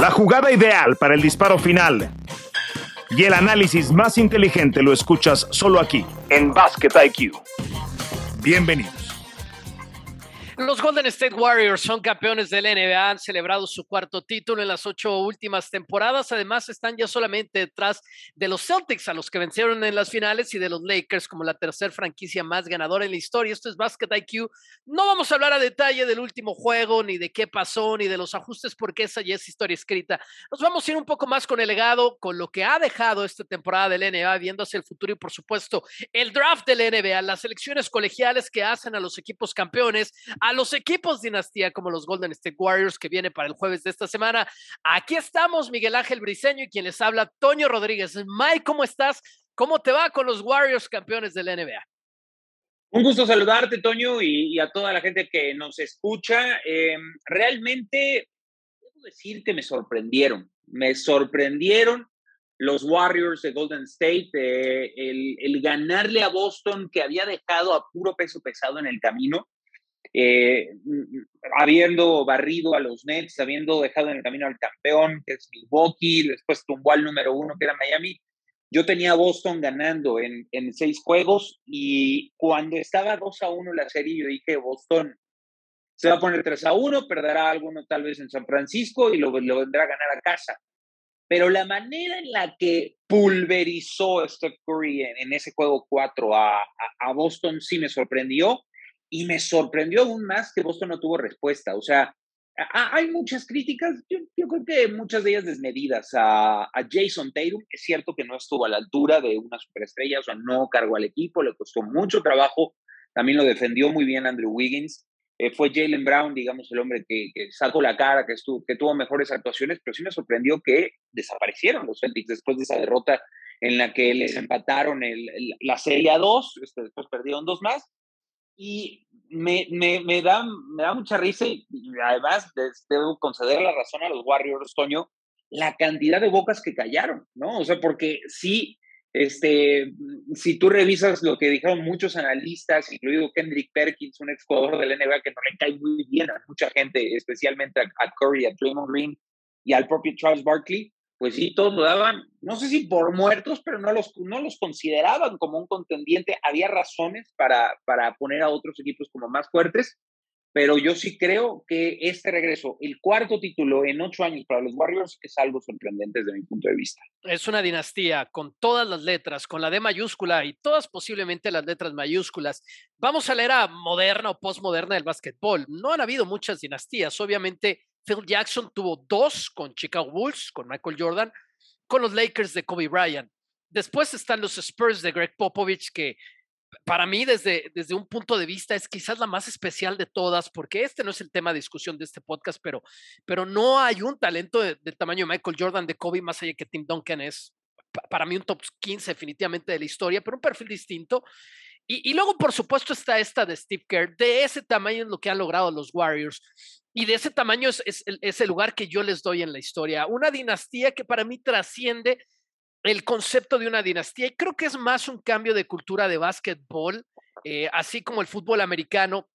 La jugada ideal para el disparo final y el análisis más inteligente lo escuchas solo aquí, en Basket IQ. Bienvenidos. Los Golden State Warriors son campeones del NBA, han celebrado su cuarto título en las ocho últimas temporadas. Además, están ya solamente detrás de los Celtics, a los que vencieron en las finales, y de los Lakers como la tercera franquicia más ganadora en la historia. Esto es Basket IQ. No vamos a hablar a detalle del último juego, ni de qué pasó, ni de los ajustes, porque esa ya es historia escrita. Nos vamos a ir un poco más con el legado, con lo que ha dejado esta temporada del NBA, viendo hacia el futuro y, por supuesto, el draft del NBA, las elecciones colegiales que hacen a los equipos campeones a los equipos dinastía como los Golden State Warriors que viene para el jueves de esta semana. Aquí estamos, Miguel Ángel Briseño y quien les habla, Toño Rodríguez. Mike, ¿cómo estás? ¿Cómo te va con los Warriors campeones del NBA? Un gusto saludarte, Toño, y, a toda la gente que nos escucha. Em, realmente, debo decir que me sorprendieron. Me sorprendieron los Warriors de Golden State, eh, el, el, ganarle a Boston que había dejado a puro peso pesado en el camino eh, habiendo barrido a los Nets, habiendo dejado en el camino al campeón, que es Milwaukee, después tumbó al número uno, que era Miami. Yo tenía a Boston ganando en, en seis juegos y cuando estaba 2 a 1 la serie, yo dije, Boston se va a poner 3 a 1, perderá alguno tal vez en San Francisco y lo, lo vendrá a ganar a casa. Pero la manera en la que pulverizó Steph Curry en, ese juego 4 a, a Boston sí me sorprendió y me sorprendió aún más que Boston no tuvo respuesta. O sea, hay muchas críticas, yo, creo que muchas de ellas desmedidas a, Jason Tatum. Es cierto que no estuvo a la altura de una superestrella, o sea, no cargó al equipo, le costó mucho trabajo. También lo defendió muy bien Andrew Wiggins. Eh, fue Jalen Brown, digamos, el hombre que, sacó la cara, que, estuvo, que tuvo mejores actuaciones, pero sí me sorprendió que desaparecieron los Celtics después de esa derrota en la que les empataron el, la serie a dos, este, después perdieron dos más y me, me, me, da, me da mucha risa y, además debo conceder la razón a los Warriors, Toño, la cantidad de bocas que callaron, ¿no? O sea, porque sí, este, si tú revisas lo que dijeron muchos analistas, incluido Kendrick Perkins, un ex jugador del NBA que no le cae muy bien a mucha gente, especialmente a, a Curry, a Draymond Green y al propio Charles Barkley, pues sí, todos lo daban, no sé si por muertos, pero no los, no los consideraban como un contendiente. Había razones para, para poner a otros equipos como más fuertes, pero yo sí creo que este regreso, el cuarto título en ocho años para los Warriors, es algo sorprendente desde mi punto de vista. Es una dinastía con todas las letras, con la D mayúscula y todas posiblemente las letras mayúsculas. Vamos a la era moderna o postmoderna del básquetbol. No han habido muchas dinastías, obviamente Phil Jackson tuvo dos con Chicago Bulls, con Michael Jordan, con los Lakers de Kobe Bryant. Después están los Spurs de Greg Popovich, que para mí desde, desde un punto de vista es quizás la más especial de todas, porque este no es el tema de discusión de este podcast, pero, pero no hay un talento del tamaño de Michael Jordan, de Kobe, más allá que Tim Duncan es para mí un top 15 definitivamente de la historia, pero un perfil distinto. Y, luego, por supuesto, está esta de Steve Kerr. De ese tamaño es lo que han logrado los Warriors. Y de ese tamaño es, el lugar que yo les doy en la historia. Una dinastía que para mí trasciende el concepto de una dinastía. Y creo que es más un cambio de cultura de básquetbol, eh, así como el fútbol americano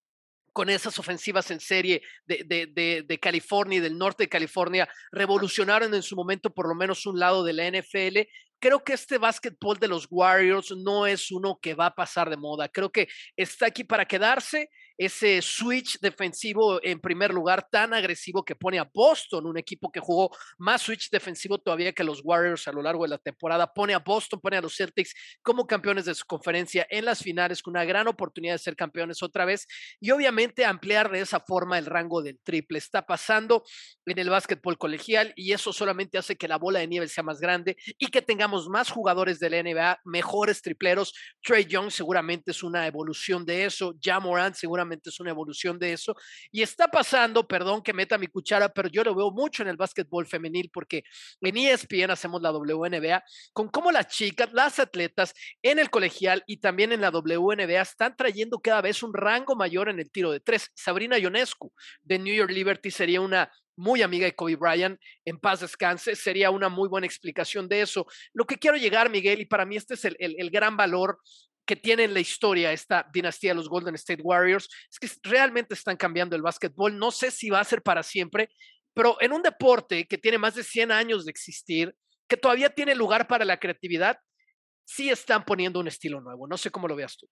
con esas ofensivas en serie de, de, California y del norte de California, revolucionaron en su momento por lo menos un lado de la NFL creo que este básquetbol de los Warriors no es uno que va a pasar de moda. Creo que está aquí para quedarse ese switch defensivo en primer lugar tan agresivo que pone a Boston, un equipo que jugó más switch defensivo todavía que los Warriors a lo largo de la temporada, pone a Boston, pone a los Celtics como campeones de su conferencia en las finales con una gran oportunidad de ser campeones otra vez y obviamente ampliar de esa forma el rango del triple. Está pasando en el básquetbol colegial y eso solamente hace que la bola de nieve sea más grande y que tengamos más jugadores de la NBA, mejores tripleros. Trey Young seguramente es una evolución de eso, Ja Morant seguramente es una evolución de eso. Y está pasando, perdón que meta mi cuchara, pero yo lo veo mucho en el básquetbol femenil porque en ESPN hacemos la WNBA con cómo las chicas, las atletas en el colegial y también en la WNBA están trayendo cada vez un rango mayor en el tiro de tres. Sabrina Ionescu de New York Liberty sería una muy amiga de Kobe Bryant, en paz descanse, sería una muy buena explicación de eso. Lo que quiero llegar, Miguel, y para mí este es el, el gran valor que tiene en la historia esta dinastía de los Golden State Warriors es que realmente están cambiando el básquetbol. No sé si va a ser para siempre, pero en un deporte que tiene más de 100 años de existir, que todavía tiene lugar para la creatividad, sí están poniendo un estilo nuevo. No sé cómo lo veas tú.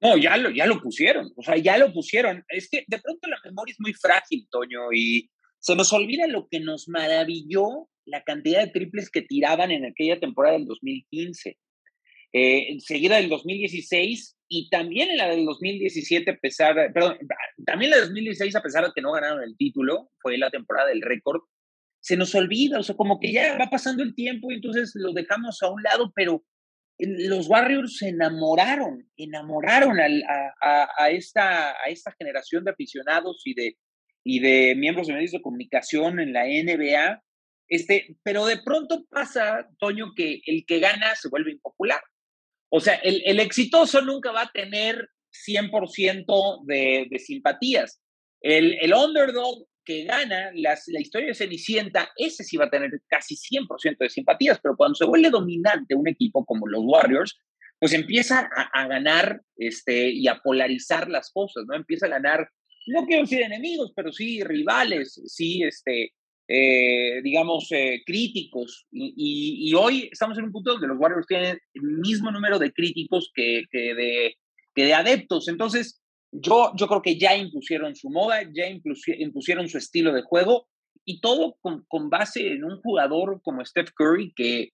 No, ya lo, ya lo pusieron, o sea, ya lo pusieron. Es que de pronto la memoria es muy frágil, Toño, y se nos olvida lo que nos maravilló la cantidad de triples que tiraban en aquella temporada del 2015. Eh, enseguida del 2016 y también en la del 2017, a pesar, perdón, también la del 2016, a pesar de que no ganaron el título, fue la temporada del récord, se nos olvida, o sea, como que ya va pasando el tiempo y entonces lo dejamos a un lado, pero los Warriors se enamoraron, enamoraron a, esta, a esta generación de aficionados y de, y de miembros de medios de comunicación en la NBA. Este, pero de pronto pasa, Toño, que el que gana se vuelve impopular. O sea, el, el exitoso nunca va a tener 100% de, de simpatías. El, el underdog que gana la historia de Cenicienta, ese sí va a tener casi 100% de simpatías, pero cuando se vuelve dominante un equipo como los Warriors, pues empieza a, ganar este, y a polarizar las cosas, ¿no? Empieza a ganar, no quiero decir enemigos, pero sí rivales, sí, este, eh, digamos, eh, críticos. Y, hoy estamos en un punto donde los Warriors tienen el mismo número de críticos que, que, de, que de adeptos. Entonces, yo, yo creo que ya impusieron su moda, ya impusieron su estilo de juego y todo con, con base en un jugador como Steph Curry que,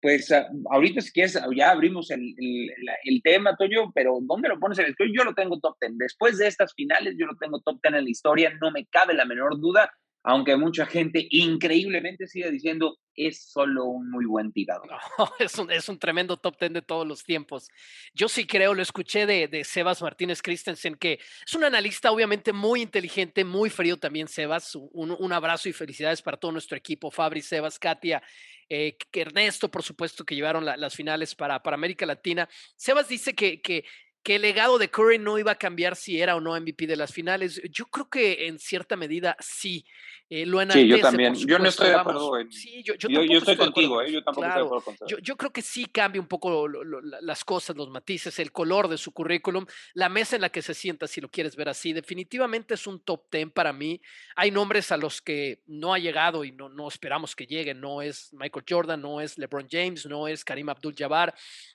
pues ah, ahorita si quieres, ya abrimos el, el, el, tema, Toño, pero ¿dónde lo pones en el Yo lo tengo top 10. Después de estas finales, yo lo tengo top 10 en la historia, no me cabe la menor duda aunque mucha gente increíblemente sigue diciendo es solo un muy buen tirador. es, un, es, un, tremendo top ten de todos los tiempos. Yo sí creo, lo escuché de, de, Sebas Martínez Christensen, que es un analista obviamente muy inteligente, muy frío también, Sebas. Un, un abrazo y felicidades para todo nuestro equipo, Fabri, Sebas, Katia, eh, Ernesto, por supuesto, que llevaron las finales para, para América Latina. Sebas dice que, que que el legado de Curry no iba a cambiar si era o no MVP de las finales. Yo creo que en cierta medida sí. Eh, lo sí, yo también. Yo no estoy de acuerdo. sí, yo, yo, yo, estoy, contigo, ¿eh? yo tampoco estoy de acuerdo contigo. Yo, yo, creo que sí cambia un poco las cosas, los matices, el color de su currículum, la mesa en la que se sienta, si lo quieres ver así. Definitivamente es un top ten para mí. Hay nombres a los que no ha llegado y no, no esperamos que lleguen. No es Michael Jordan, no es LeBron James, no es Karim Abdul-Jabbar,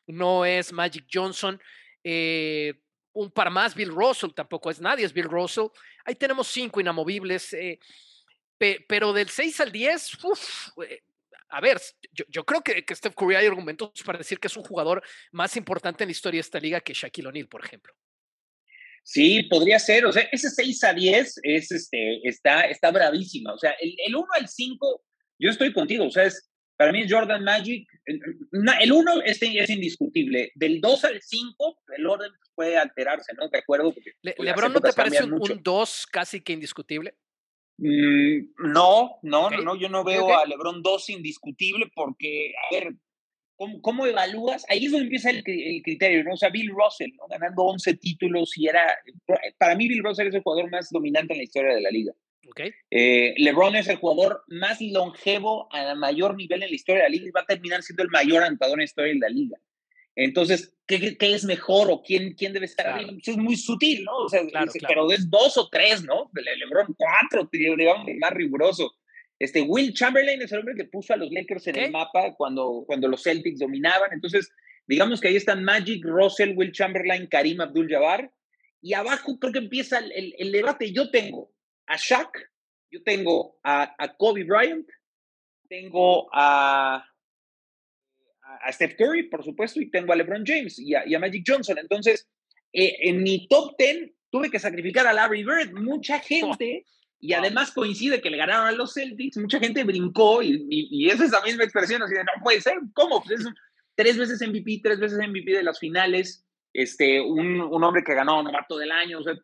no es Magic Johnson. Eh, un par más, Bill Russell tampoco es nadie, es Bill Russell. Ahí tenemos cinco inamovibles, eh, pero del 6 al 10, eh, a ver, yo, creo que, que, Steph Curry hay argumentos para decir que es un jugador más importante en la historia de esta liga que Shaquille O'Neal, por ejemplo. Sí, podría ser. O sea, ese 6 a 10 es, este, está, está bravísima. O sea, el, el 1 al 5, yo estoy contigo. O sea, es, para mí Jordan Magic. El 1 es, es, indiscutible. Del 2 al 5, el orden puede alterarse, ¿no? De acuerdo. Le, pues, ¿Lebron no te parece un 2 casi que indiscutible? Mm, no, no, no, yo no veo a LeBron 2 indiscutible porque, a ver, ¿cómo, evalúas? Ahí es donde empieza el, el, criterio, ¿no? O sea, Bill Russell, ¿no? Ganando 11 títulos y era, para mí Bill Russell es el jugador más dominante en la historia de la liga. Okay. Eh, LeBron es el jugador más longevo a mayor nivel en la historia de la liga y va a terminar siendo el mayor anotador en la historia de la liga. Entonces, ¿qué, qué es mejor o quién, quién debe estar ahí? Pues es muy sutil, ¿no? O sea, pero es dos o tres, ¿no? LeBron cuatro, digamos, más riguroso. Este, Will Chamberlain es el hombre que puso a los Lakers en el mapa cuando, cuando los Celtics dominaban. Entonces, digamos que ahí están Magic, Russell, Will Chamberlain, Karim Abdul-Jabbar. Y abajo creo que empieza el, el debate. Yo tengo a Shaq, yo tengo a, a Kobe Bryant, tengo a, a, Steph Curry, por supuesto, y tengo a LeBron James y a, Magic Johnson. Entonces, eh, en mi top 10 tuve que sacrificar a Larry Bird. Mucha gente, y además coincide que le ganaron a los Celtics, mucha gente brincó y, y, es esa misma expresión, así de, no puede ser, ¿cómo? Pues es tres veces MVP, tres veces MVP de las finales, este, un, un hombre que ganó novato del año, o sea,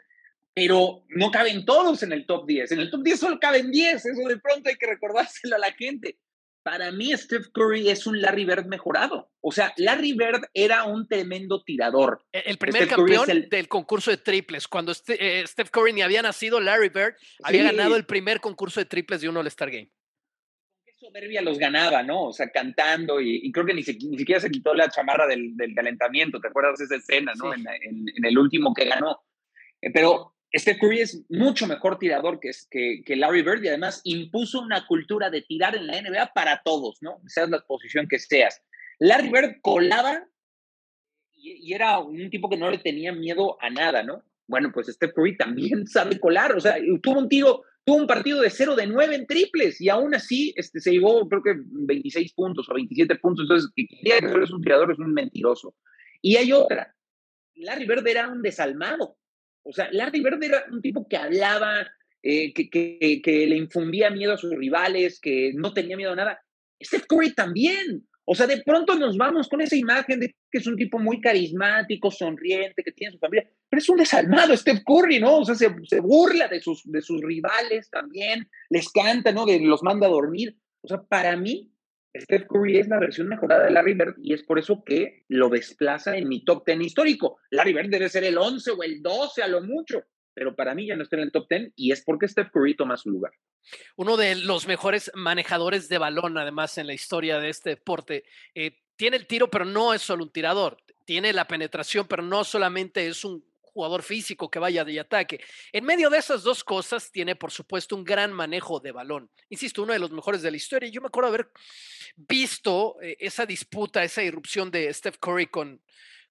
pero no caben todos en el top 10. En el top 10 solo caben 10. Eso de pronto hay que recordárselo a la gente. Para mí, Steph Curry es un Larry Bird mejorado. O sea, Larry Bird era un tremendo tirador. E-, el primer campeón del concurso de triples. Cuando eh, Steph Curry ni había nacido, Larry Bird había ganado el primer concurso de triples de un All-Star Game. Qué soberbia los ganaba, ¿no? O sea, cantando y, creo que ni, ni, siquiera se quitó la chamarra del, del calentamiento. ¿Te acuerdas de esa escena, no? En, en, el último que ganó. Eh, pero Steph Curry es mucho mejor tirador que, que, que, Larry Bird y además impuso una cultura de tirar en la NBA para todos, ¿no? Seas la posición que seas. Larry Bird colaba y, era un tipo que no le tenía miedo a nada, ¿no? Bueno, pues Steph Curry también sabe colar, o sea, tuvo un tiro, tuvo un partido de 0 de 9 en triples y aún así este, se llevó creo que 26 puntos o 27 puntos, entonces que quería que es un tirador es un mentiroso. Y hay otra, Larry Bird era un desalmado, o sea, Larry Bird era un tipo que hablaba, eh, que, le infundía miedo a sus rivales, que no tenía miedo a nada. Steph Curry también. O sea, de pronto nos vamos con esa imagen de que es un tipo muy carismático, sonriente, que tiene su familia, pero es un desalmado Steph Curry, ¿no? O sea, se, se burla de sus, de sus rivales también, les canta, ¿no? De, los manda a dormir. O sea, para mí, Steph Curry es la versión mejorada de Larry Bird y es por eso que lo desplaza en mi top 10 histórico. Larry Bird debe ser el 11 o el 12 a lo mucho, pero para mí ya no está en el top 10 y es porque Steph Curry toma su lugar. Uno de los mejores manejadores de balón, además, en la historia de este deporte. Eh, tiene el tiro, pero no es solo un tirador. Tiene la penetración, pero no solamente es un jugador físico que vaya de ataque. En medio de esas dos cosas, tiene, por supuesto, un gran manejo de balón. Insisto, uno de los mejores de la historia. Yo me acuerdo haber visto eh, esa disputa, esa irrupción de Steph Curry con,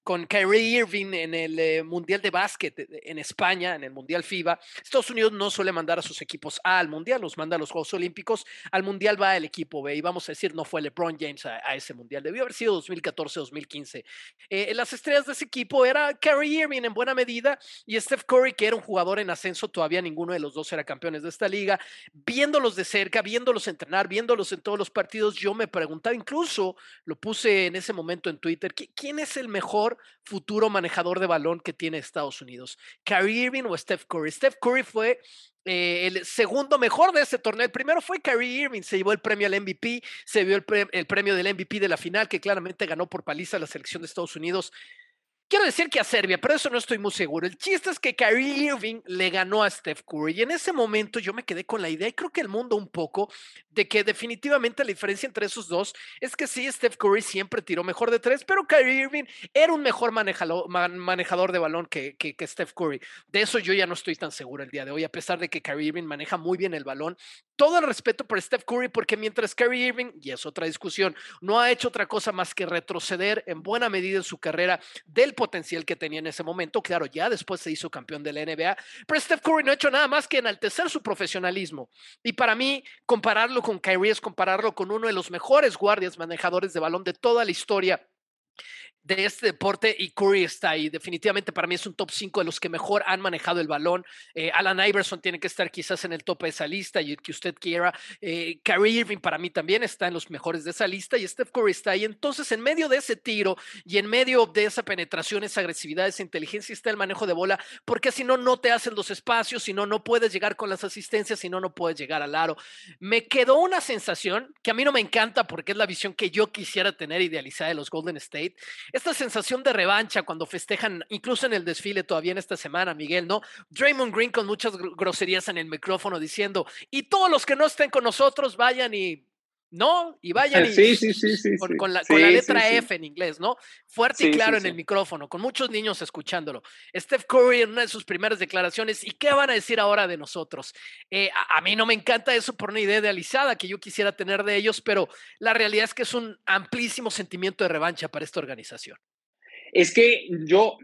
con Kyrie Irving en el eh, Mundial de Básquet eh, en España, en el Mundial FIBA. Estados Unidos no suele mandar a sus equipos al Mundial, los manda a los Juegos Olímpicos. Al Mundial va el equipo B y vamos a decir, no fue LeBron James a, ese Mundial, debió haber sido 2014-2015. Eh, las estrellas de ese equipo era Kyrie Irving en buena medida y Steph Curry, que era un jugador en ascenso, todavía ninguno de los dos era campeones de esta liga. Viéndolos de cerca, viéndolos entrenar, viéndolos en todos los partidos, yo me preguntaba, incluso lo puse en ese momento en Twitter, ¿quién es el mejor futuro manejador de balón que tiene Estados Unidos. Kyrie Irving o Steph Curry. Steph Curry fue eh, el segundo mejor de ese torneo. El primero fue Kyrie Irving, se llevó el premio al MVP, se vio el, el premio del MVP de la final, que claramente ganó por paliza la selección de Estados Unidos. Quiero decir que a Serbia, pero eso no estoy muy seguro. El chiste es que Kyrie Irving le ganó a Steph Curry y en ese momento yo me quedé con la idea y creo que el mundo un poco de que definitivamente la diferencia entre esos dos es que sí, Steph Curry siempre tiró mejor de tres, pero Kyrie Irving era un mejor manejador, de balón que, que, Steph Curry. De eso yo ya no estoy tan seguro el día de hoy, a pesar de que Kyrie Irving maneja muy bien el balón. Todo el respeto por Steph Curry porque mientras Kyrie Irving, y es otra discusión, no ha hecho otra cosa más que retroceder en buena medida en su carrera del potencial que tenía en ese momento. Claro, ya después se hizo campeón de la NBA, pero Steph Curry no ha hecho nada más que enaltecer su profesionalismo. Y para mí, compararlo con Kyrie es compararlo con uno de los mejores guardias manejadores de balón de toda la historia de este deporte y Curry está ahí. Definitivamente para mí es un top 5 de los que mejor han manejado el balón. Eh, Alan Iverson tiene que estar quizás en el top de esa lista y el que usted quiera. Eh, Kyrie Irving para mí también está en los mejores de esa lista y Steph Curry está ahí. Entonces, en medio de ese tiro y en medio de esa penetración, esa agresividad, esa inteligencia, está el manejo de bola, porque si no, no te hacen los espacios, si no, no puedes llegar con las asistencias, si no, no puedes llegar al aro. Me quedó una sensación que a mí no me encanta porque es la visión que yo quisiera tener idealizada de los Golden State esta sensación de revancha cuando festejan, incluso en el desfile todavía en esta semana, Miguel, ¿no? Draymond Green con muchas groserías en el micrófono diciendo, y todos los que no estén con nosotros vayan y ¿no? Y vayan y, sí, sí, sí, con, la, letra F en inglés, ¿no? Fuerte y claro en el micrófono, con muchos niños escuchándolo. Steph Curry en una de sus primeras declaraciones, ¿y qué van a decir ahora de nosotros? Eh, a, mí no me encanta eso por una idea idealizada que yo quisiera tener de ellos, pero la realidad es que es un amplísimo sentimiento de revancha para esta organización. Es que yo,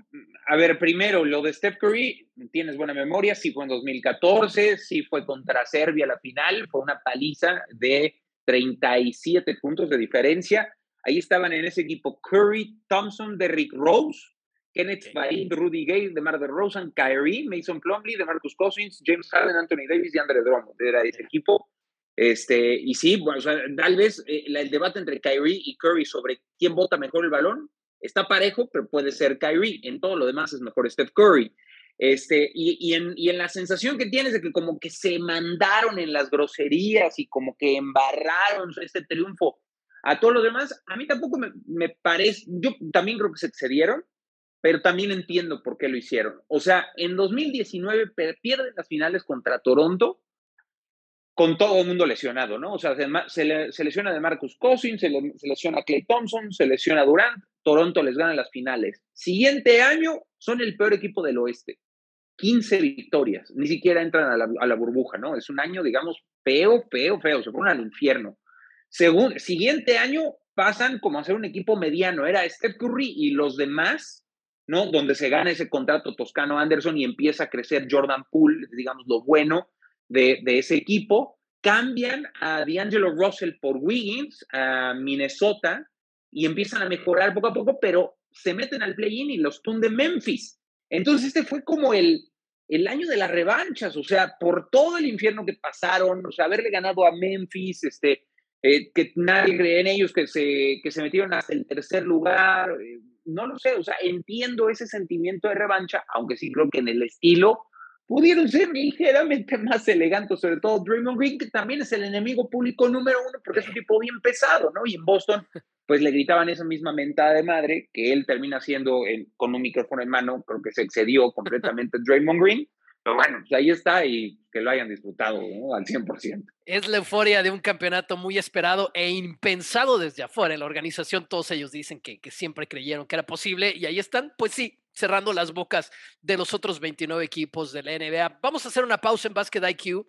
a ver, primero, lo de Steph Curry, tienes buena memoria, sí fue en 2014, sí fue contra Serbia la final, fue una paliza de 37 puntos de diferencia. Ahí estaban en ese equipo Curry, Thompson, Derrick Rose, Kenneth Farid, Rudy Gay, DeMar DeRozan, Kyrie, Mason Plumlee, DeMarcus Cousins, James Harden, Anthony Davis y Andre Drummond. Era ese equipo. Este, y sí, bueno, tal vez eh, el debate entre Kyrie y Curry sobre quién vota mejor el balón está parejo, pero puede ser Kyrie. En todo lo demás es mejor Steph Curry. Este, y, en, la sensación que tienes de que como que se mandaron en las groserías y como que embarraron este triunfo a todos los demás, a mí tampoco me, parece, yo también creo que se excedieron, pero también entiendo por qué lo hicieron. O sea, en 2019 pierden las finales contra Toronto con todo el mundo lesionado, ¿no? O sea, se, se lesiona de Marcus Cousins, se, se lesiona Clay Thompson, se lesiona Durant, Toronto les gana las finales. Siguiente año son el peor equipo del oeste. 15 victorias, ni siquiera entran a la, a la, burbuja, ¿no? Es un año, digamos, feo, feo, feo, se ponen al infierno. Según, siguiente año pasan como a ser un equipo mediano, era Steph Curry y los demás, ¿no? Donde se gana ese contrato Toscano Anderson y empieza a crecer Jordan Poole, digamos, lo bueno de, de ese equipo. Cambian a D'Angelo Russell por Wiggins, a Minnesota, y empiezan a mejorar poco a poco, pero se meten al play-in y los de Memphis. Entonces este fue como el, el año de las revanchas, o sea, por todo el infierno que pasaron, o sea, haberle ganado a Memphis, este, eh, que nadie cree en ellos, que se, que se metieron hasta el tercer lugar, eh, no lo sé, o sea, entiendo ese sentimiento de revancha, aunque sí creo que en el estilo pudieron ser ligeramente más elegantes, sobre todo Draymond Green, que también es el enemigo público número uno, porque es un tipo bien pesado, ¿no? Y en Boston pues le gritaban esa misma mentada de madre que él termina haciendo con un micrófono en mano, creo que se excedió completamente Draymond Green. Pero bueno, pues ahí está y que lo hayan disfrutado al 100%. Es la euforia de un campeonato muy esperado e impensado desde afuera. En la organización todos ellos dicen que, que siempre creyeron que era posible y ahí están, pues sí, cerrando las bocas de los otros 29 equipos de la NBA. Vamos a hacer una pausa en Basket IQ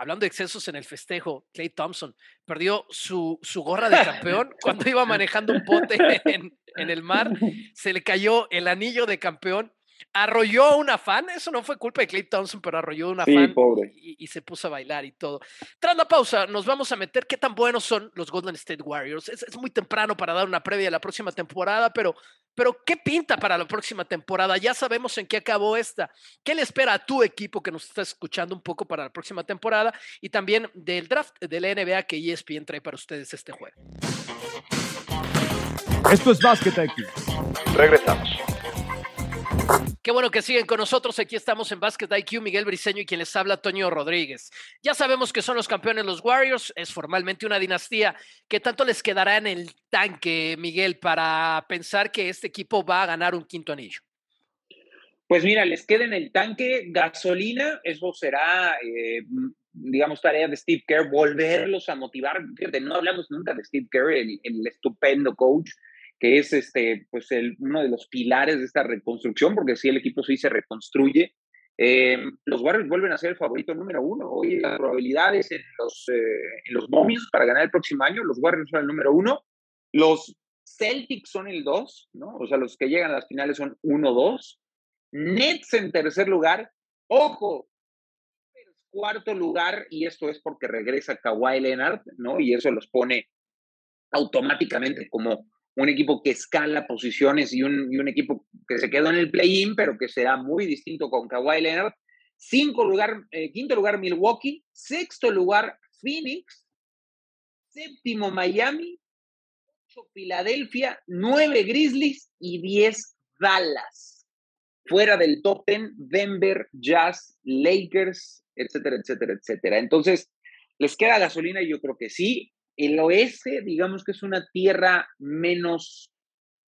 hablando de excesos en el festejo, Clay Thompson perdió su, su gorra de campeón cuando iba manejando un bote en, en, el mar. Se le cayó el anillo de campeón arrolló a una fan, eso no fue culpa de Clay Thompson, pero arrolló a una fan Y, se puso a bailar y todo. Tras la pausa, nos vamos a meter qué tan buenos son los Golden State Warriors. Es, muy temprano para dar una previa de la próxima temporada, pero, pero ¿qué pinta para la próxima temporada? Ya sabemos en qué acabó esta. ¿Qué le espera a tu equipo que nos está escuchando un poco para la próxima temporada? Y también del draft de la NBA que ESPN trae para ustedes este jueves. Esto es Basket aquí. Regresamos. Qué bueno que siguen con nosotros. Aquí estamos en Basket IQ, Miguel Briseño y quien les habla, Toño Rodríguez. Ya sabemos que son los campeones los Warriors. Es formalmente una dinastía. ¿Qué tanto les quedará en el tanque, Miguel, para pensar que este equipo va a ganar un quinto anillo? Pues mira, les queda en el tanque gasolina. Eso será, eh, digamos, tarea de Steve Kerr, volverlos a motivar. no hablamos nunca de Steve Kerr, el estupendo coach que es este, pues el, uno de los pilares de esta reconstrucción, porque si el equipo sí se reconstruye, eh, los Warriors vuelven a ser el favorito número uno. Hoy las probabilidades en los, eh, en los momios para ganar el próximo año, los Warriors son el número uno, los Celtics son el dos, ¿no? O sea, los que llegan a las finales son uno, dos. Nets en tercer lugar. Ojo, cuarto lugar, y esto es porque regresa Kawhi Leonard, ¿no? Y eso los pone automáticamente como un equipo que escala posiciones y un, y un equipo que se quedó en el play-in, pero que será muy distinto con Kawhi Leonard. Cinco lugar, eh, quinto lugar Milwaukee, sexto lugar Phoenix, séptimo Miami, ocho Filadelfia, nueve Grizzlies y diez Dallas. Fuera del top ten, Denver, Jazz, Lakers, etcétera, etcétera, etcétera. Entonces, ¿les queda gasolina? Yo creo que sí el oeste, digamos que es una tierra menos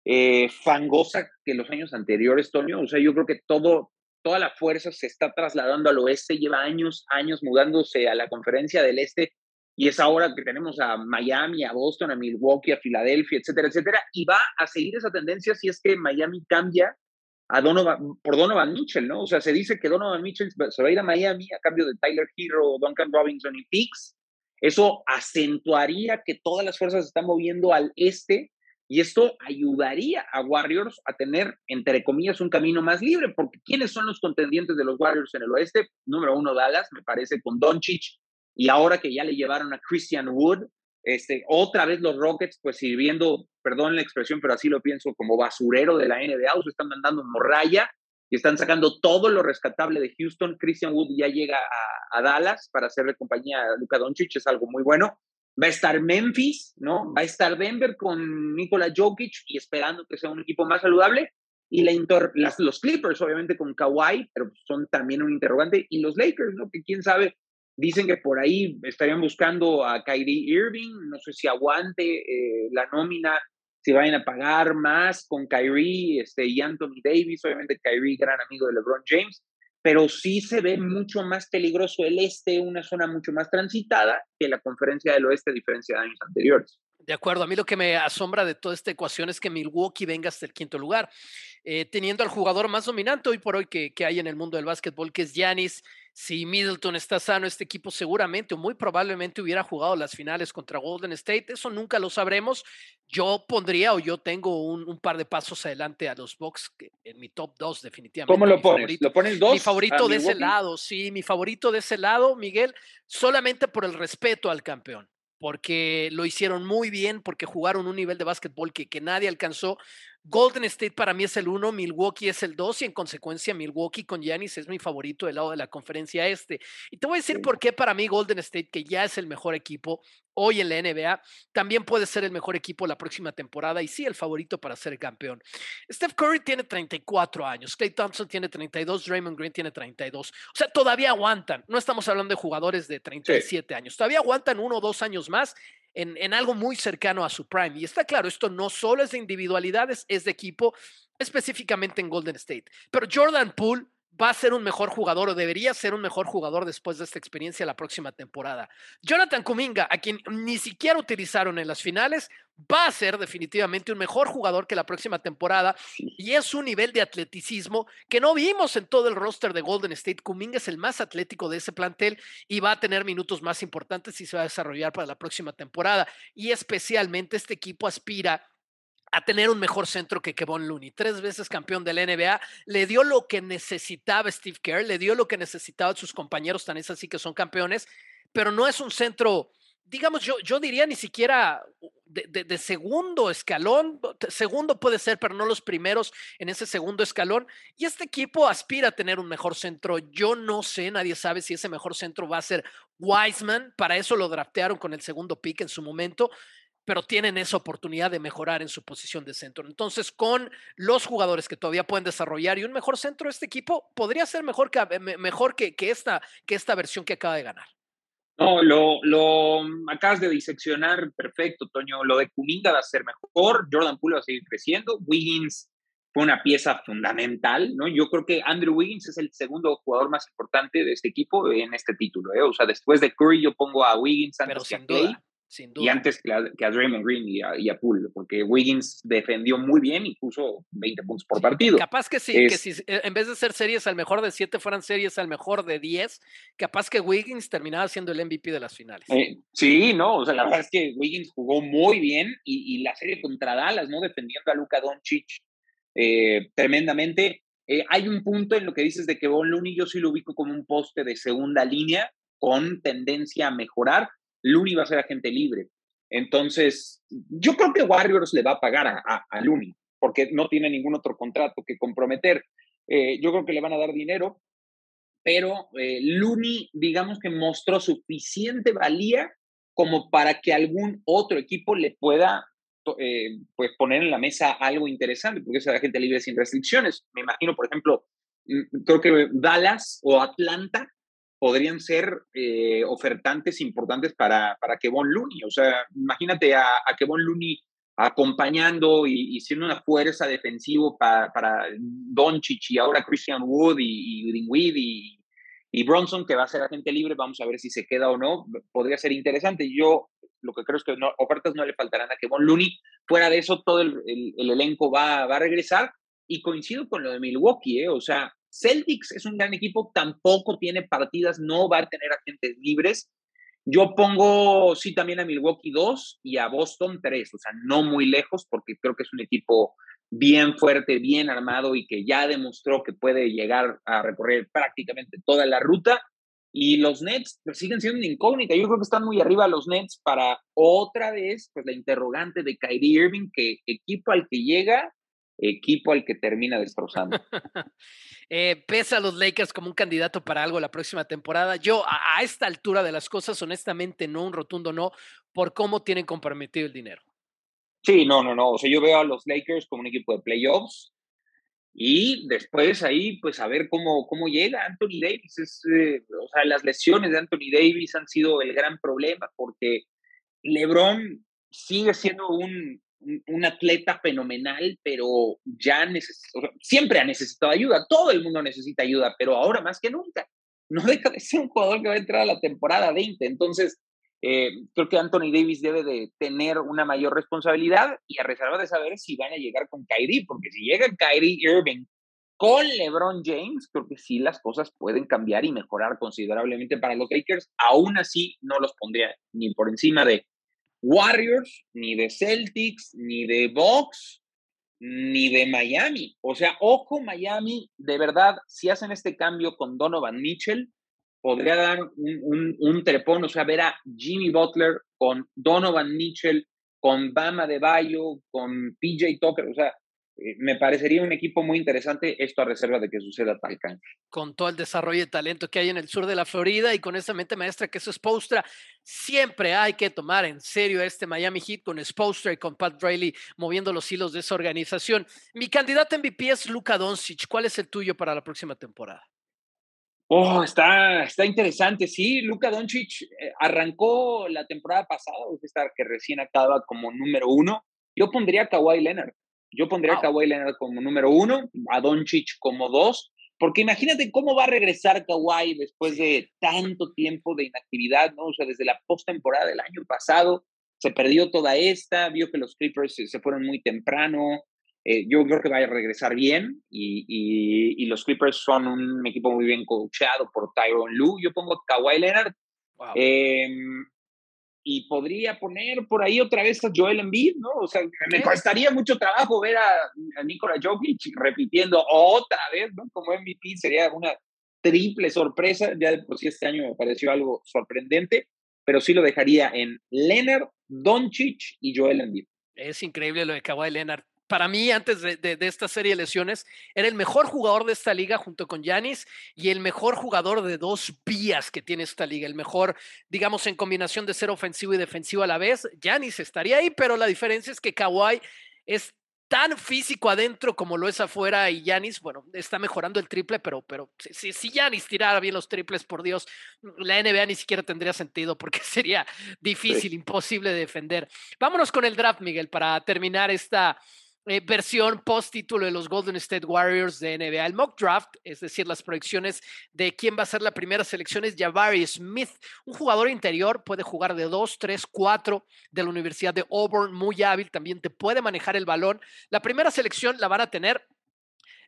eh, fangosa que los años anteriores, Toño. O sea, yo creo que todo, toda la fuerza se está trasladando al oeste, lleva años, años mudándose a la conferencia del este, y es ahora que tenemos a Miami, a Boston, a Milwaukee, a Filadelfia, etcétera, etcétera, y va a seguir esa tendencia si es que Miami cambia a Donovan, por Donovan Mitchell, ¿no? O sea, se dice que Donovan Mitchell se va a ir a Miami a cambio de Tyler Hero, Duncan Robinson y Pix, eso acentuaría que todas las fuerzas se están moviendo al este y esto ayudaría a Warriors a tener, entre comillas, un camino más libre, porque ¿quiénes son los contendientes de los Warriors en el oeste? Número uno, Dallas, me parece, con Doncic, y ahora que ya le llevaron a Christian Wood, este, otra vez los Rockets, pues sirviendo, perdón la expresión, pero así lo pienso, como basurero de la NBA, o se están mandando morralla y están sacando todo lo rescatable de Houston. Christian Wood ya llega a, Dallas para hacerle compañía a Luka Doncic, es algo muy bueno. Va a estar Memphis, ¿no? Va a estar Denver con Nikola Jokic y esperando que sea un equipo más saludable. Y la las, los Clippers, obviamente, con Kawhi, pero son también un interrogante. Y los Lakers, ¿no? Que quién sabe, dicen que por ahí estarían buscando a Kyrie Irving, no sé si aguante eh, la nómina si vayan a pagar más con Kyrie este, y Anthony Davis, obviamente Kyrie, gran amigo de LeBron James, pero sí se ve mucho más peligroso el este, una zona mucho más transitada que la conferencia del oeste, a diferencia de años anteriores. De acuerdo, a mí lo que me asombra de toda esta ecuación es que Milwaukee venga hasta el quinto lugar, eh, teniendo al jugador más dominante hoy por hoy que, que hay en el mundo del básquetbol, que es Giannis. Si Middleton está sano, este equipo seguramente o muy probablemente hubiera jugado las finales contra Golden State. Eso nunca lo sabremos. Yo pondría o yo tengo un, par de pasos adelante a los Bucks en mi top 2 definitivamente. ¿Cómo lo pones? ¿Lo pones dos? Mi favorito de ese lado, sí, mi favorito de ese lado, Miguel, solamente por el respeto al campeón porque lo hicieron muy bien, porque jugaron un nivel de básquetbol que, que nadie alcanzó. Golden State para mí es el uno, Milwaukee es el dos y en consecuencia Milwaukee con Giannis es mi favorito del lado de la conferencia este. Y te voy a decir por qué para mí Golden State, que ya es el mejor equipo hoy en la NBA, también puede ser el mejor equipo la próxima temporada y sí el favorito para ser campeón. Steph Curry tiene 34 años, Clay Thompson tiene 32, Draymond Green tiene 32. O sea, todavía aguantan. No estamos hablando de jugadores de 37 años, todavía aguantan uno o dos años más en, algo muy cercano a su prime. Y está claro, esto no solo es de individualidades, es de equipo, específicamente en Golden State. Pero Jordan Poole va a ser un mejor jugador o debería ser un mejor jugador después de esta experiencia la próxima temporada. Jonathan Kuminga, a quien ni siquiera utilizaron en las finales, va a ser definitivamente un mejor jugador que la próxima temporada y es un nivel de atleticismo que no vimos en todo el roster de Golden State. Kuminga es el más atlético de ese plantel y va a tener minutos más importantes y se va a desarrollar para la próxima temporada. Y especialmente este equipo aspira a tener un mejor centro que Kevon Looney. Tres veces campeón de la NBA, le dio lo que necesitaba Steve Kerr, le dio lo que necesitaban sus compañeros, tan es así que son campeones, pero no es un centro, digamos, yo, yo diría ni siquiera de, segundo escalón, segundo puede ser, pero no los primeros en ese segundo escalón. Y este equipo aspira a tener un mejor centro. Yo no sé, nadie sabe si ese mejor centro va a ser Wiseman, para eso lo draftearon con el segundo pick en su momento pero tienen esa oportunidad de mejorar en su posición de centro. Entonces, con los jugadores que todavía pueden desarrollar y un mejor centro, este equipo podría ser mejor que, mejor que, que, esta, que esta versión que acaba de ganar. No, lo, lo acabas de diseccionar perfecto, Toño. Lo de Kuminga va a ser mejor, Jordan Poole va a seguir creciendo, Wiggins fue una pieza fundamental, ¿no? Yo creo que Andrew Wiggins es el segundo jugador más importante de este equipo en este título, ¿eh? O sea, después de Curry yo pongo a Wiggins antes que a. Y antes que a, Draymond Green y a, Poole, porque Wiggins defendió muy bien y puso 20 puntos por partido. Capaz que sí, que si eh, en vez de ser series al mejor de 7 fueran series al mejor de 10, capaz que Wiggins terminaba siendo el MVP de las finales. Eh, sí, no, o sea, la verdad es que Wiggins jugó muy bien y, la serie contra Dallas, ¿no? Defendiendo a Luka Doncic eh, tremendamente. hay un punto en lo que dices de que Von Looney yo sí lo ubico como un poste de segunda línea con tendencia a mejorar Looney va a ser agente libre. Entonces, yo creo que Warriors le va a pagar a, a, Looney, porque no tiene ningún otro contrato que comprometer. Eh, yo creo que le van a dar dinero, pero eh, Looney, digamos que mostró suficiente valía como para que algún otro equipo le pueda eh, pues poner en la mesa algo interesante, porque es agente libre sin restricciones. Me imagino, por ejemplo, mm, creo que Dallas o Atlanta podrían ser eh, ofertantes importantes para, para Kevon Looney. O sea, imagínate a, a Kevon Looney acompañando y, siendo una fuerza defensiva para, para Doncic y ahora Christian Wood y, y y, Bronson, que va a ser agente libre. Vamos a ver si se queda o no. Podría ser interesante. Yo lo que creo es que no, ofertas no le faltarán a Kevon Looney. Fuera de eso, todo el, el, elenco va, va, a regresar. Y coincido con lo de Milwaukee, ¿eh? o sea, Celtics es un gran equipo, tampoco tiene partidas, no va a tener agentes libres. Yo pongo, sí, también a Milwaukee 2 y a Boston 3, o sea, no muy lejos, porque creo que es un equipo bien fuerte, bien armado y que ya demostró que puede llegar a recorrer prácticamente toda la ruta. Y los Nets pues, siguen siendo una incógnita. Yo creo que están muy arriba los Nets para otra vez pues, la interrogante de Kyrie Irving, que equipo al que llega, equipo al que termina destrozando. eh, pesa a los Lakers como un candidato para algo la próxima temporada. Yo a, esta altura de las cosas, honestamente, no, un rotundo no, por cómo tienen comprometido el dinero. Sí, no, no, no. O sea, yo veo a los Lakers como un equipo de playoffs y después ahí, pues a ver cómo, cómo llega Anthony Davis. Es, eh, o sea, las lesiones de Anthony Davis han sido el gran problema porque LeBron sigue siendo un, un, atleta fenomenal, pero ya siempre ha necesitado ayuda, todo el mundo necesita ayuda, pero ahora más que nunca. No deja de ser un jugador que va a entrar a la temporada 20, entonces Eh, creo que Anthony Davis debe de tener una mayor responsabilidad y a reserva de saber si van a llegar con Kyrie, porque si llega Kyrie Irving con LeBron James, creo que sí las cosas pueden cambiar y mejorar considerablemente para los Lakers. Aún así, no los pondría ni por encima de Warriors, ni de Celtics, ni de Bucks, ni de Miami. O sea, ojo Miami, de verdad, si hacen este cambio con Donovan Mitchell, podría dar un, un, trepón, o sea, ver a Jimmy Butler con Donovan Mitchell, con Bama de Bayo, con PJ Tucker, o sea, me parecería un equipo muy interesante esto a reserva de que suceda tal cancha. Con todo el desarrollo de talento que hay en el sur de la Florida y con esa mente maestra que es Spostra, siempre hay que tomar en serio este Miami Heat con Spostra y con Pat Riley moviendo los hilos de esa organización. Mi candidato MVP es Luka Doncic. ¿Cuál es el tuyo para la próxima temporada? Oh, está, está interesante, sí. Luka Doncic eh, arrancó la temporada pasada, esta que recién acaba como número uno. Yo pondría a Kawhi Leonard. Yo pondría a Kawhi Leonard como número uno, a Doncic como dos, porque imagínate cómo va a regresar Kawhi después de tanto tiempo de inactividad, ¿no? O sea, desde la postemporada del año pasado, se perdió toda esta, vio que los Clippers se fueron muy temprano. Eh, yo creo que va a regresar bien y, y, los Clippers son un equipo muy bien coachado por Tyron Lue. Yo pongo Kawhi Leonard. Em, y podría poner por ahí otra vez a Joel Embiid, ¿no? O sea, me costaría mucho trabajo ver a, a Nikola Jokic repitiendo otra vez, ¿no? Como MVP sería una triple sorpresa. Ya de por sí este año me pareció algo sorprendente, pero sí lo dejaría en Leonard, Doncic y Joel Embiid. Es increíble lo de Kawhi Leonard para mí, antes de, esta serie de lesiones, era el mejor jugador de esta liga junto con Yanis y el mejor jugador de dos vías que tiene esta liga. El mejor, digamos, en combinación de ser ofensivo y defensivo a la vez. Yanis estaría ahí, pero la diferencia es que Kawhi es tan físico adentro como lo es afuera y Yanis, bueno, está mejorando el triple, pero, pero si, si Yanis tirara bien los triples, por Dios, la NBA ni siquiera tendría sentido porque sería difícil, imposible de defender. Vámonos con el draft, Miguel, para terminar esta eh, versión post título de los Golden State Warriors de NBA. El mock draft, es decir, las proyecciones de quién va a ser la primera selección es Jabari Smith, un jugador interior, puede jugar de 2, 3, 4 de la Universidad de Auburn, muy hábil, también te puede manejar el balón. La primera selección la van a tener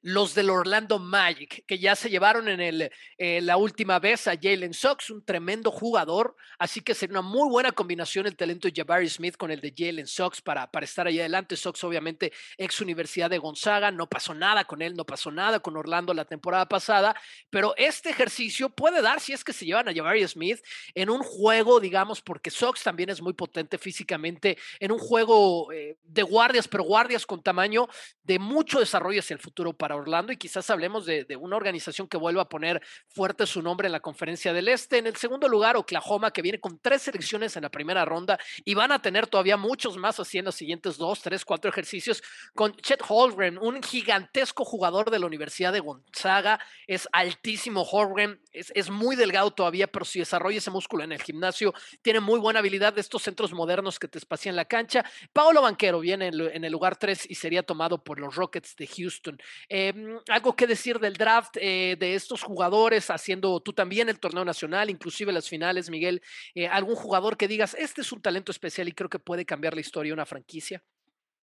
los del Orlando Magic, que ya se llevaron en el, eh, la última vez a Jalen Sox, un tremendo jugador, así que sería una muy buena combinación el talento de Jabari Smith con el de Jalen Sox para, para estar ahí adelante. Sox, obviamente, ex Universidad de Gonzaga, no pasó nada con él, no pasó nada con Orlando la temporada pasada, pero este ejercicio puede dar si es que se llevan a Jabari Smith en un juego, digamos, porque Sox también es muy potente físicamente, en un juego eh, de guardias, pero guardias con tamaño de mucho desarrollo hacia el futuro para Orlando y quizás hablemos de, una organización que vuelva a poner fuerte su nombre en la conferencia del Este. En el segundo lugar, Oklahoma, que viene con tres selecciones en la primera ronda y van a tener todavía muchos más así en los siguientes dos, tres, cuatro ejercicios con Chet Holgren, un gigantesco jugador de la Universidad de Gonzaga. Es altísimo Holgren, es, es muy delgado todavía, pero si desarrolla ese músculo en el gimnasio, tiene muy buena habilidad de estos centros modernos que te espacian la cancha. Paolo Banquero viene en, el lugar tres y sería tomado por los Rockets de Houston. Em, algo que decir del draft eh, de estos jugadores, haciendo tú también el torneo nacional, inclusive las finales, Miguel. Eh, ¿Algún jugador que digas, este es un talento especial y creo que puede cambiar la historia de una franquicia?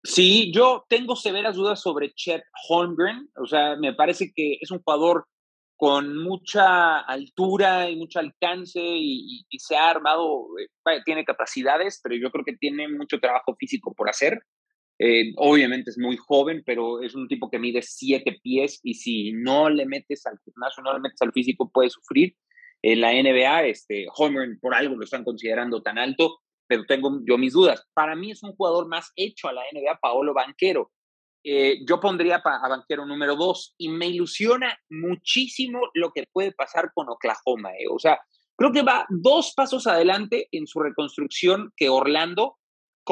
Sí, yo tengo severas dudas sobre Chet Holmgren. O sea, me parece que es un jugador con mucha altura y mucho alcance y, se ha armado, eh, tiene capacidades, pero yo creo que tiene mucho trabajo físico por hacer. Eh, obviamente es muy joven, pero es un tipo que mide siete pies y si no le metes al gimnasio, no le metes al físico, puede sufrir. En la NBA, este, Homer por algo lo están considerando tan alto, pero tengo yo mis dudas. Para mí es un jugador más hecho a la NBA, Paolo Banquero. Eh, yo pondría a Banquero número dos y me ilusiona muchísimo lo que puede pasar con Oklahoma. Eh. O sea, creo que va dos pasos adelante en su reconstrucción que Orlando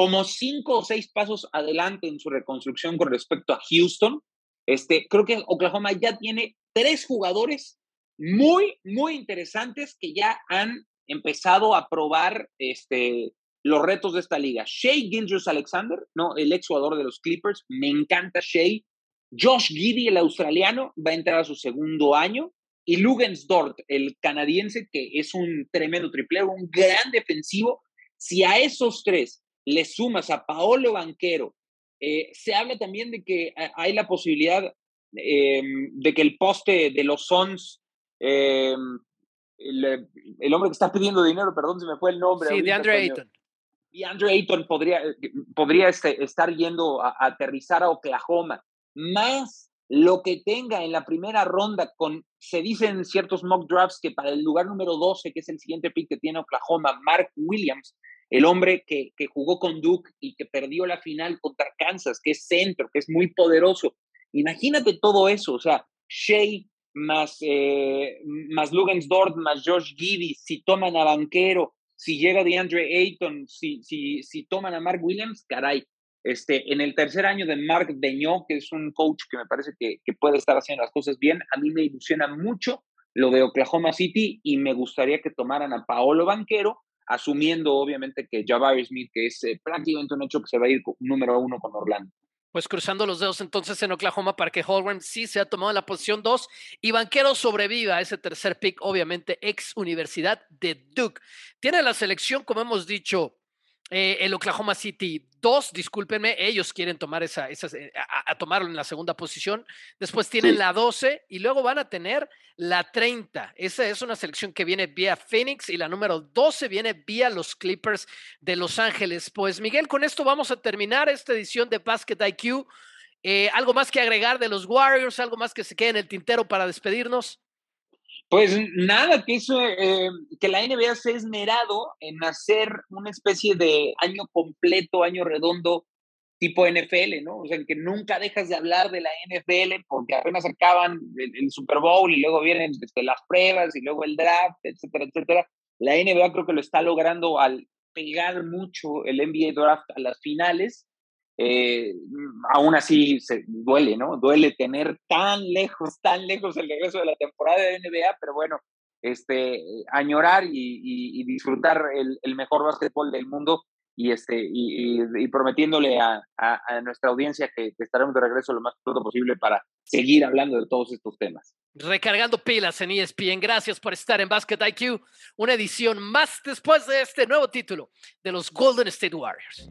como cinco o seis pasos adelante en su reconstrucción con respecto a Houston. Este, creo que Oklahoma ya tiene tres jugadores muy, muy interesantes que ya han empezado a probar este, los retos de esta liga. Shea Gilgis Alexander, ¿no? el ex jugador de los Clippers, me encanta Shea. Josh Giddy, el australiano, va a entrar a su segundo año. y Lugensdort, el canadiense, que es un tremendo triplero, un gran defensivo. Si a esos tres le sumas a Paolo Banquero, eh, se habla también de que hay la posibilidad em, de que el poste de los Sons, em, el, hombre que está pidiendo dinero, perdón, se me fue el nombre. Sí, de Andre Ayton. Y Andre Ayton podría, podría este, estar yendo a aterrizar a Oklahoma, más lo que tenga en la primera ronda, con, se dicen ciertos mock drafts que para el lugar número 12, que es el siguiente pick que tiene Oklahoma, Mark Williams, el hombre que, que jugó con Duke y que perdió la final contra Kansas, que es centro, que es muy poderoso. Imagínate todo eso, o sea, Shea más, eh, más más Josh Giddy, si toman a Banquero, si llega DeAndre Ayton, si, si, toman a Mark Williams, caray, este, en el tercer año de Mark Deño, que es un coach que me parece que, puede estar haciendo las cosas bien, a mí me ilusiona mucho lo de Oklahoma City y me gustaría que tomaran a Paolo Banquero, asumiendo obviamente que Jabari Smith, que es eh, prácticamente un hecho que se va a ir número uno con Orlando. Pues cruzando los dedos entonces en Oklahoma para que Holmgren sí se ha tomado la posición 2 y Banquero sobreviva a ese tercer pick, obviamente ex Universidad de Duke. Tiene la selección, como hemos dicho, eh, el Oklahoma City 2, discúlpenme, ellos quieren tomar esa, eh, a, tomarlo en la segunda posición. Después tienen la 12 y luego van a tener la 30. Esa es una selección que viene vía Phoenix y la número 12 viene vía los Clippers de Los Ángeles. Pues Miguel, con esto vamos a terminar esta edición de Basket IQ. Eh, ¿Algo más que agregar de los Warriors? ¿Algo más que se quede en el tintero para despedirnos? Pues nada, que, eso, eh, que la NBA se ha esmerado en hacer una especie de año completo, año redondo, tipo NFL, ¿no? O sea, que nunca dejas de hablar de la NFL porque apenas acaban el, Super Bowl y luego vienen desde las pruebas y luego el draft, etcétera, etcétera. La NBA creo que lo está logrando al pegar mucho el NBA draft a las finales eh, aún así se duele, ¿no? Duele tener tan lejos, tan lejos el regreso de la temporada de NBA, pero bueno, este, añorar y, disfrutar el, mejor básquetbol del mundo y, este, y, prometiéndole a, nuestra audiencia que, estaremos de regreso lo más pronto posible para seguir hablando de todos estos temas. Recargando pilas en ESPN. Gracias por estar en Basket IQ, una edición más después de este nuevo título de los Golden State Warriors.